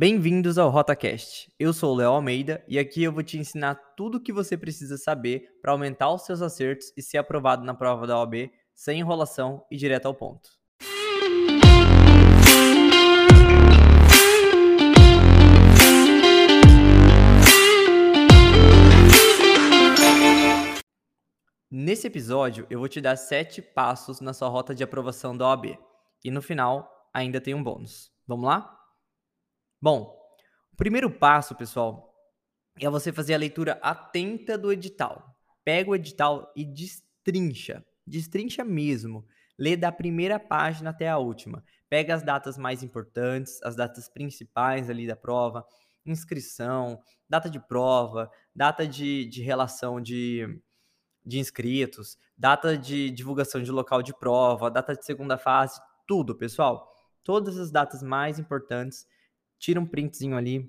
Bem-vindos ao RotaCast. Eu sou o Léo Almeida e aqui eu vou te ensinar tudo o que você precisa saber para aumentar os seus acertos e ser aprovado na prova da OAB sem enrolação e direto ao ponto. Nesse episódio, eu vou te dar sete passos na sua rota de aprovação da OAB. E no final, ainda tem um bônus. Vamos lá? Bom, o primeiro passo, pessoal, é você fazer a leitura atenta do edital. Pega o edital e destrincha. Destrincha mesmo. Lê da primeira página até a última. Pega as datas mais importantes, as datas principais ali da prova, inscrição, data de prova, data de, de relação de, de inscritos, data de divulgação de local de prova, data de segunda fase, tudo, pessoal. Todas as datas mais importantes tira um printzinho ali.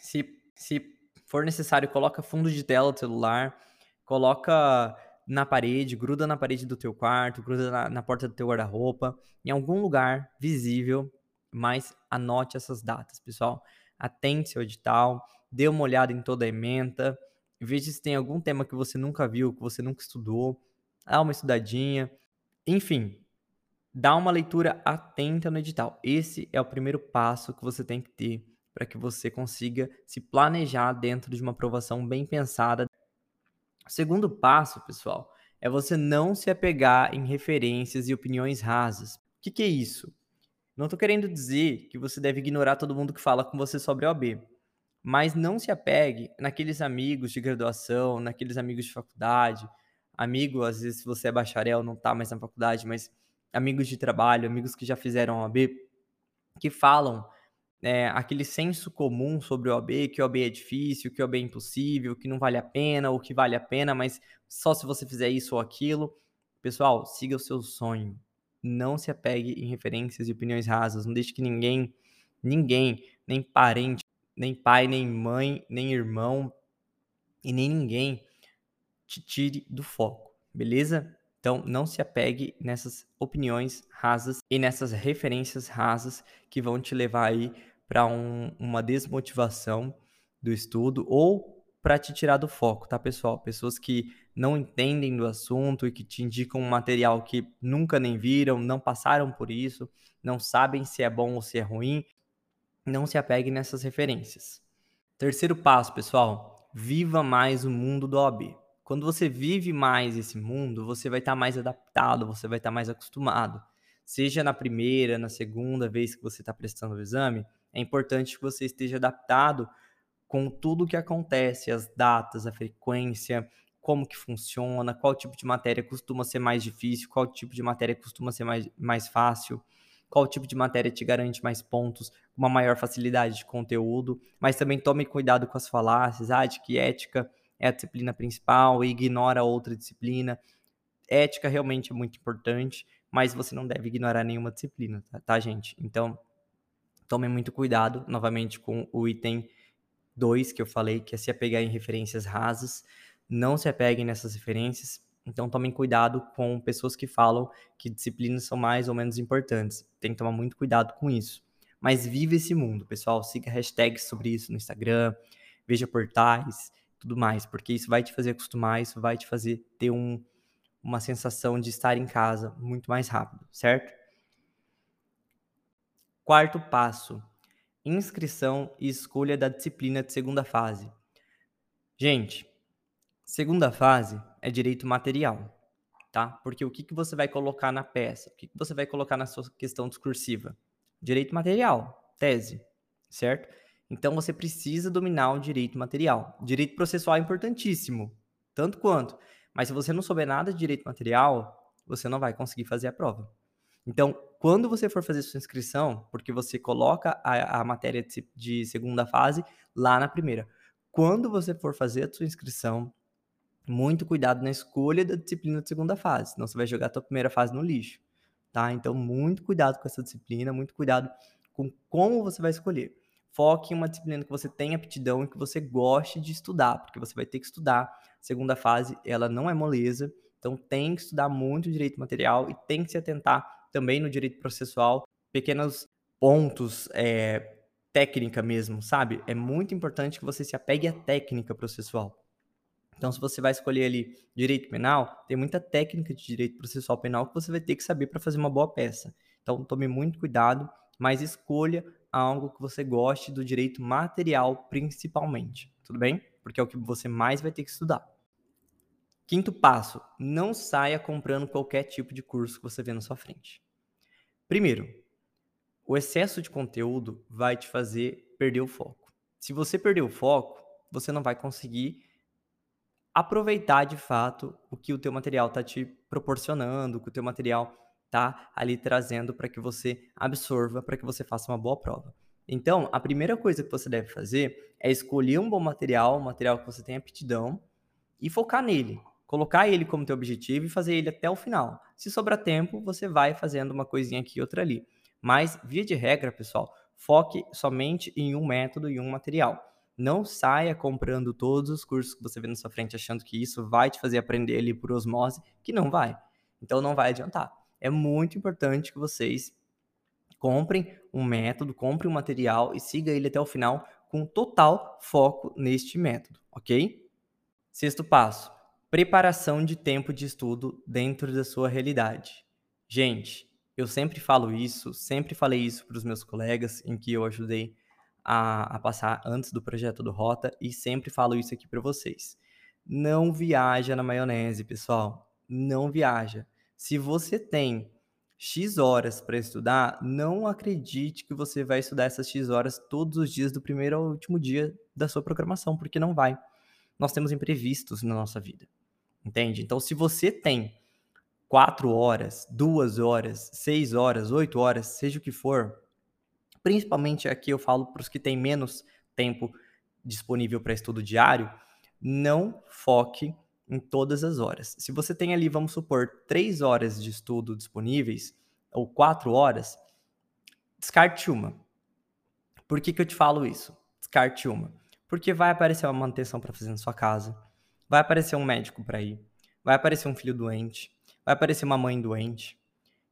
Se, se for necessário, coloca fundo de tela do celular, coloca na parede, gruda na parede do teu quarto, gruda na, na porta do teu guarda-roupa, em algum lugar visível, mas anote essas datas, pessoal. Atente seu edital, dê uma olhada em toda a ementa, veja se tem algum tema que você nunca viu, que você nunca estudou, dá uma estudadinha. Enfim, Dá uma leitura atenta no edital. Esse é o primeiro passo que você tem que ter para que você consiga se planejar dentro de uma aprovação bem pensada. O segundo passo, pessoal, é você não se apegar em referências e opiniões rasas. O que, que é isso? Não estou querendo dizer que você deve ignorar todo mundo que fala com você sobre OAB, mas não se apegue naqueles amigos de graduação, naqueles amigos de faculdade, amigo, às vezes se você é bacharel, não está mais na faculdade, mas amigos de trabalho, amigos que já fizeram OAB, que falam é, aquele senso comum sobre o OAB, que o OAB é difícil, que o OAB é impossível, que não vale a pena, ou que vale a pena, mas só se você fizer isso ou aquilo. Pessoal, siga o seu sonho. Não se apegue em referências e opiniões rasas. Não deixe que ninguém, ninguém, nem parente, nem pai, nem mãe, nem irmão e nem ninguém te tire do foco, beleza? Então, não se apegue nessas opiniões rasas e nessas referências rasas que vão te levar aí para um, uma desmotivação do estudo ou para te tirar do foco, tá, pessoal? Pessoas que não entendem do assunto e que te indicam um material que nunca nem viram, não passaram por isso, não sabem se é bom ou se é ruim. Não se apegue nessas referências. Terceiro passo, pessoal, viva mais o mundo do OAB. Quando você vive mais esse mundo, você vai estar tá mais adaptado, você vai estar tá mais acostumado. Seja na primeira, na segunda vez que você está prestando o exame, é importante que você esteja adaptado com tudo o que acontece, as datas, a frequência, como que funciona, qual tipo de matéria costuma ser mais difícil, qual tipo de matéria costuma ser mais, mais fácil, qual tipo de matéria te garante mais pontos, uma maior facilidade de conteúdo, mas também tome cuidado com as falácias, ah, de que ética é a disciplina principal e ignora outra disciplina. Ética realmente é muito importante, mas você não deve ignorar nenhuma disciplina, tá, tá gente? Então, tome muito cuidado, novamente, com o item 2 que eu falei, que é se apegar em referências rasas. Não se apeguem nessas referências. Então, tomem cuidado com pessoas que falam que disciplinas são mais ou menos importantes. Tem que tomar muito cuidado com isso. Mas vive esse mundo, pessoal. Siga hashtags sobre isso no Instagram, veja portais, tudo mais, porque isso vai te fazer acostumar, isso vai te fazer ter um, uma sensação de estar em casa muito mais rápido, certo? Quarto passo: inscrição e escolha da disciplina de segunda fase. Gente, segunda fase é direito material, tá? Porque o que, que você vai colocar na peça? O que, que você vai colocar na sua questão discursiva? Direito material, tese, certo? Então você precisa dominar o direito material. Direito processual é importantíssimo, tanto quanto. Mas se você não souber nada de direito material, você não vai conseguir fazer a prova. Então, quando você for fazer sua inscrição, porque você coloca a, a matéria de, de segunda fase lá na primeira. Quando você for fazer a sua inscrição, muito cuidado na escolha da disciplina de segunda fase, senão você vai jogar a sua primeira fase no lixo, tá? Então, muito cuidado com essa disciplina, muito cuidado com como você vai escolher. Foque em uma disciplina que você tenha aptidão e que você goste de estudar, porque você vai ter que estudar. Segunda fase, ela não é moleza, então tem que estudar muito direito material e tem que se atentar também no direito processual, pequenos pontos é, técnica mesmo, sabe? É muito importante que você se apegue à técnica processual. Então, se você vai escolher ali direito penal, tem muita técnica de direito processual penal que você vai ter que saber para fazer uma boa peça. Então, tome muito cuidado, mas escolha algo que você goste do direito material, principalmente. Tudo bem? Porque é o que você mais vai ter que estudar. Quinto passo: não saia comprando qualquer tipo de curso que você vê na sua frente. Primeiro, o excesso de conteúdo vai te fazer perder o foco. Se você perder o foco, você não vai conseguir aproveitar de fato o que o teu material está te proporcionando, o que o teu material está ali trazendo para que você absorva, para que você faça uma boa prova. Então, a primeira coisa que você deve fazer é escolher um bom material, um material que você tenha aptidão e focar nele. Colocar ele como teu objetivo e fazer ele até o final. Se sobrar tempo, você vai fazendo uma coisinha aqui e outra ali. Mas, via de regra, pessoal, foque somente em um método e um material. Não saia comprando todos os cursos que você vê na sua frente achando que isso vai te fazer aprender ali por osmose, que não vai. Então não vai adiantar. É muito importante que vocês comprem um método, comprem um material e siga ele até o final com total foco neste método, ok? Sexto passo: preparação de tempo de estudo dentro da sua realidade. Gente, eu sempre falo isso, sempre falei isso para os meus colegas em que eu ajudei a, a passar antes do projeto do Rota e sempre falo isso aqui para vocês. Não viaja na maionese, pessoal. Não viaja. Se você tem X horas para estudar, não acredite que você vai estudar essas X horas todos os dias do primeiro ao último dia da sua programação, porque não vai. Nós temos imprevistos na nossa vida. Entende? Então, se você tem quatro horas, duas horas, seis horas, oito horas, seja o que for, principalmente aqui eu falo para os que têm menos tempo disponível para estudo diário, não foque em todas as horas. Se você tem ali, vamos supor, três horas de estudo disponíveis, ou quatro horas, descarte uma. Por que, que eu te falo isso? Descarte uma. Porque vai aparecer uma manutenção para fazer na sua casa, vai aparecer um médico para ir, vai aparecer um filho doente, vai aparecer uma mãe doente,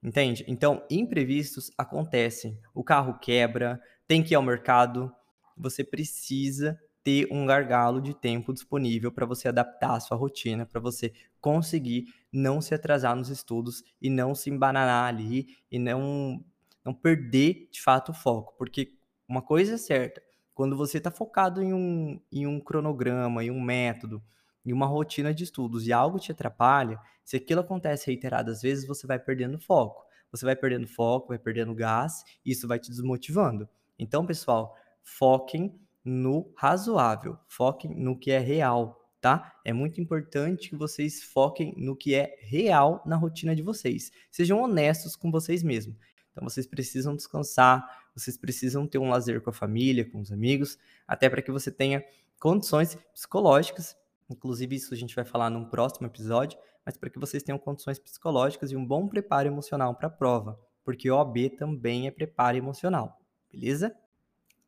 Entende? Então, imprevistos acontecem. O carro quebra, tem que ir ao mercado. Você precisa ter um gargalo de tempo disponível para você adaptar a sua rotina, para você conseguir não se atrasar nos estudos e não se embananar ali e não, não perder de fato o foco. Porque uma coisa é certa, quando você está focado em um, em um cronograma, em um método, em uma rotina de estudos e algo te atrapalha, se aquilo acontece reiteradas vezes, você vai perdendo foco. Você vai perdendo foco, vai perdendo gás, e isso vai te desmotivando. Então, pessoal, foquem no razoável, foquem no que é real, tá? É muito importante que vocês foquem no que é real na rotina de vocês. Sejam honestos com vocês mesmos. Então, vocês precisam descansar, vocês precisam ter um lazer com a família, com os amigos, até para que você tenha condições psicológicas Inclusive, isso a gente vai falar num próximo episódio, mas para que vocês tenham condições psicológicas e um bom preparo emocional para a prova, porque OAB também é preparo emocional, beleza?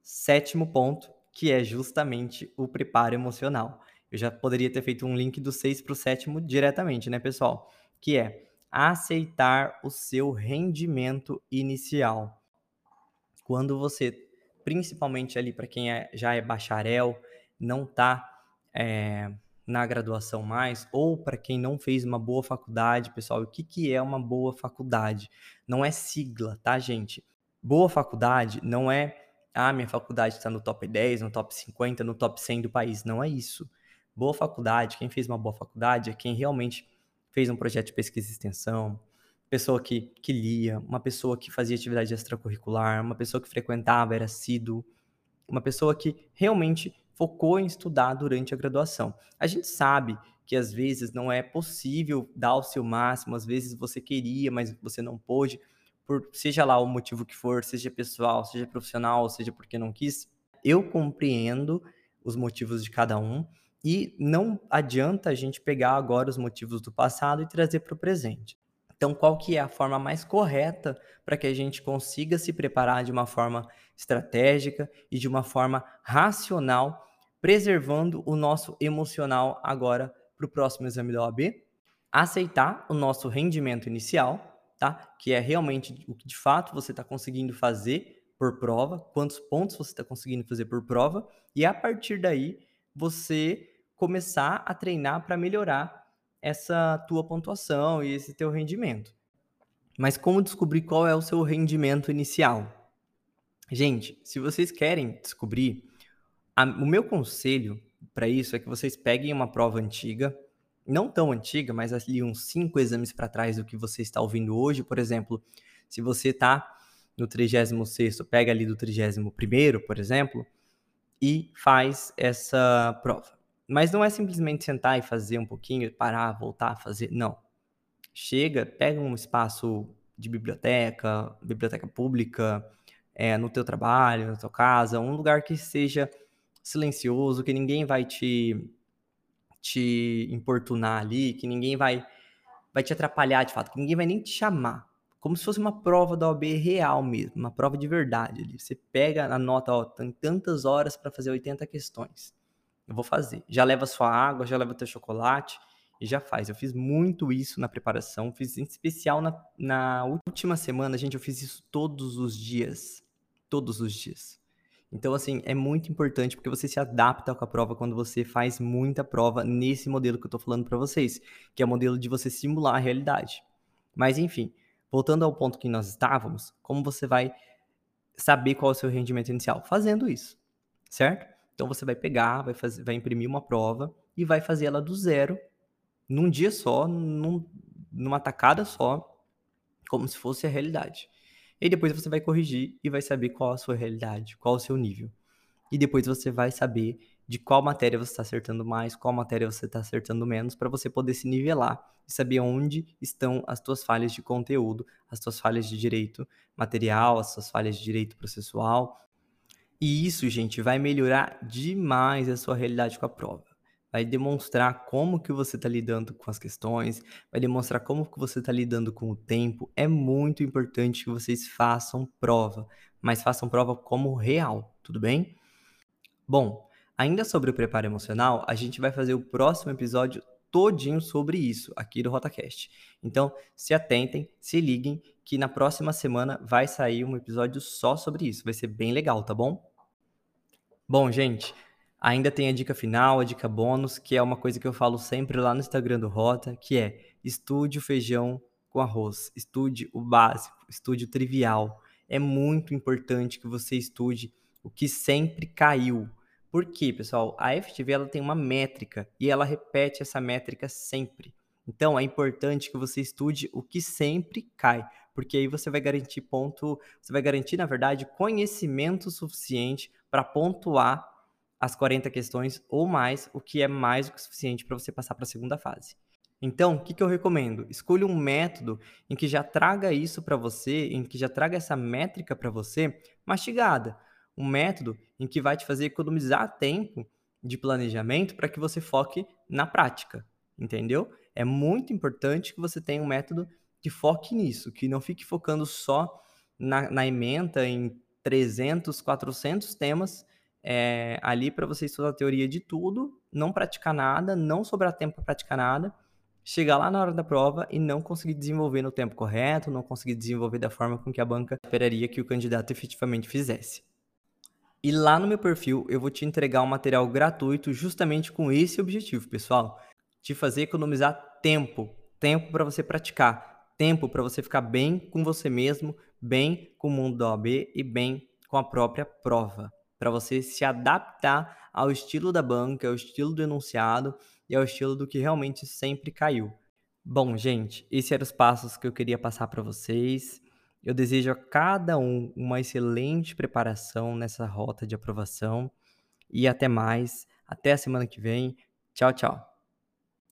Sétimo ponto, que é justamente o preparo emocional. Eu já poderia ter feito um link do 6 para o sétimo diretamente, né, pessoal? Que é aceitar o seu rendimento inicial. Quando você, principalmente ali para quem é, já é bacharel, não está é, na graduação mais, ou para quem não fez uma boa faculdade, pessoal, o que, que é uma boa faculdade? Não é sigla, tá, gente? Boa faculdade não é, ah, minha faculdade está no top 10, no top 50, no top 100 do país. Não é isso. Boa faculdade, quem fez uma boa faculdade é quem realmente fez um projeto de pesquisa e extensão, pessoa que, que lia, uma pessoa que fazia atividade extracurricular, uma pessoa que frequentava, era assíduo, uma pessoa que realmente focou em estudar durante a graduação. A gente sabe que às vezes não é possível dar o seu máximo, às vezes você queria, mas você não pôde, por seja lá o motivo que for, seja pessoal, seja profissional, seja porque não quis. Eu compreendo os motivos de cada um e não adianta a gente pegar agora os motivos do passado e trazer para o presente. Então, qual que é a forma mais correta para que a gente consiga se preparar de uma forma estratégica e de uma forma racional, preservando o nosso emocional agora para o próximo exame da OAB? Aceitar o nosso rendimento inicial, tá? Que é realmente o que de fato você está conseguindo fazer por prova, quantos pontos você está conseguindo fazer por prova, e a partir daí você começar a treinar para melhorar essa tua pontuação e esse teu rendimento. Mas como descobrir qual é o seu rendimento inicial? Gente, se vocês querem descobrir, a, o meu conselho para isso é que vocês peguem uma prova antiga, não tão antiga, mas ali uns cinco exames para trás do que você está ouvindo hoje. Por exemplo, se você está no 36, pega ali do 31, por exemplo, e faz essa prova. Mas não é simplesmente sentar e fazer um pouquinho, parar, voltar, fazer. Não. Chega, pega um espaço de biblioteca, biblioteca pública, é, no teu trabalho, na tua casa, um lugar que seja silencioso, que ninguém vai te, te importunar ali, que ninguém vai, vai te atrapalhar de fato, que ninguém vai nem te chamar. Como se fosse uma prova da OAB real mesmo, uma prova de verdade ali. Você pega a nota, ó, tem tantas horas para fazer 80 questões eu vou fazer. Já leva sua água, já leva teu chocolate e já faz. Eu fiz muito isso na preparação, fiz em especial na, na última semana, gente, eu fiz isso todos os dias. Todos os dias. Então, assim, é muito importante porque você se adapta com a prova quando você faz muita prova nesse modelo que eu tô falando para vocês, que é o modelo de você simular a realidade. Mas, enfim, voltando ao ponto que nós estávamos, como você vai saber qual é o seu rendimento inicial? Fazendo isso, certo? Então você vai pegar, vai, fazer, vai imprimir uma prova e vai fazer ela do zero, num dia só, num, numa tacada só, como se fosse a realidade. E depois você vai corrigir e vai saber qual a sua realidade, qual o seu nível. E depois você vai saber de qual matéria você está acertando mais, qual matéria você está acertando menos, para você poder se nivelar e saber onde estão as tuas falhas de conteúdo, as tuas falhas de direito material, as suas falhas de direito processual, e isso, gente, vai melhorar demais a sua realidade com a prova. Vai demonstrar como que você está lidando com as questões, vai demonstrar como que você está lidando com o tempo. É muito importante que vocês façam prova, mas façam prova como real, tudo bem? Bom, ainda sobre o preparo emocional, a gente vai fazer o próximo episódio todinho sobre isso aqui do RotaCast. Então, se atentem, se liguem, que na próxima semana vai sair um episódio só sobre isso. Vai ser bem legal, tá bom? Bom, gente, ainda tem a dica final, a dica bônus, que é uma coisa que eu falo sempre lá no Instagram do Rota, que é estude o feijão com arroz, estude o básico, estude o trivial. É muito importante que você estude o que sempre caiu. Por quê, pessoal? A FTV ela tem uma métrica e ela repete essa métrica sempre. Então é importante que você estude o que sempre cai, porque aí você vai garantir ponto, você vai garantir, na verdade, conhecimento suficiente para pontuar as 40 questões ou mais, o que é mais do que suficiente para você passar para a segunda fase. Então, o que, que eu recomendo? Escolha um método em que já traga isso para você, em que já traga essa métrica para você mastigada. Um método em que vai te fazer economizar tempo de planejamento para que você foque na prática, entendeu? É muito importante que você tenha um método que foque nisso, que não fique focando só na, na ementa, em 300, 400 temas é, ali para você estudar a teoria de tudo, não praticar nada, não sobrar tempo para praticar nada, chegar lá na hora da prova e não conseguir desenvolver no tempo correto, não conseguir desenvolver da forma com que a banca esperaria que o candidato efetivamente fizesse. E lá no meu perfil eu vou te entregar um material gratuito justamente com esse objetivo, pessoal, te fazer economizar tempo, tempo para você praticar, tempo para você ficar bem com você mesmo, bem com o mundo da OAB e bem com a própria prova, para você se adaptar ao estilo da banca, ao estilo do enunciado e ao estilo do que realmente sempre caiu. Bom, gente, esses eram os passos que eu queria passar para vocês. Eu desejo a cada um uma excelente preparação nessa rota de aprovação e até mais. Até a semana que vem. Tchau, tchau.